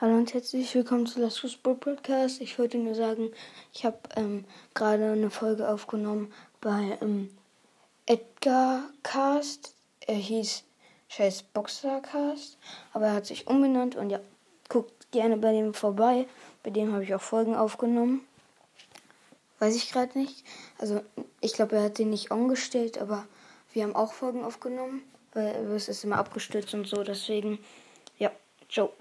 Hallo und herzlich willkommen zu Last Fußball Podcast. Ich wollte nur sagen, ich habe ähm, gerade eine Folge aufgenommen bei ähm, Edgar Cast. Er hieß Scheiß Boxer Cast, aber er hat sich umbenannt und ja, guckt gerne bei dem vorbei. Bei dem habe ich auch Folgen aufgenommen. Weiß ich gerade nicht. Also ich glaube, er hat den nicht umgestellt, aber wir haben auch Folgen aufgenommen, weil es ist immer abgestürzt und so. Deswegen, ja, ciao.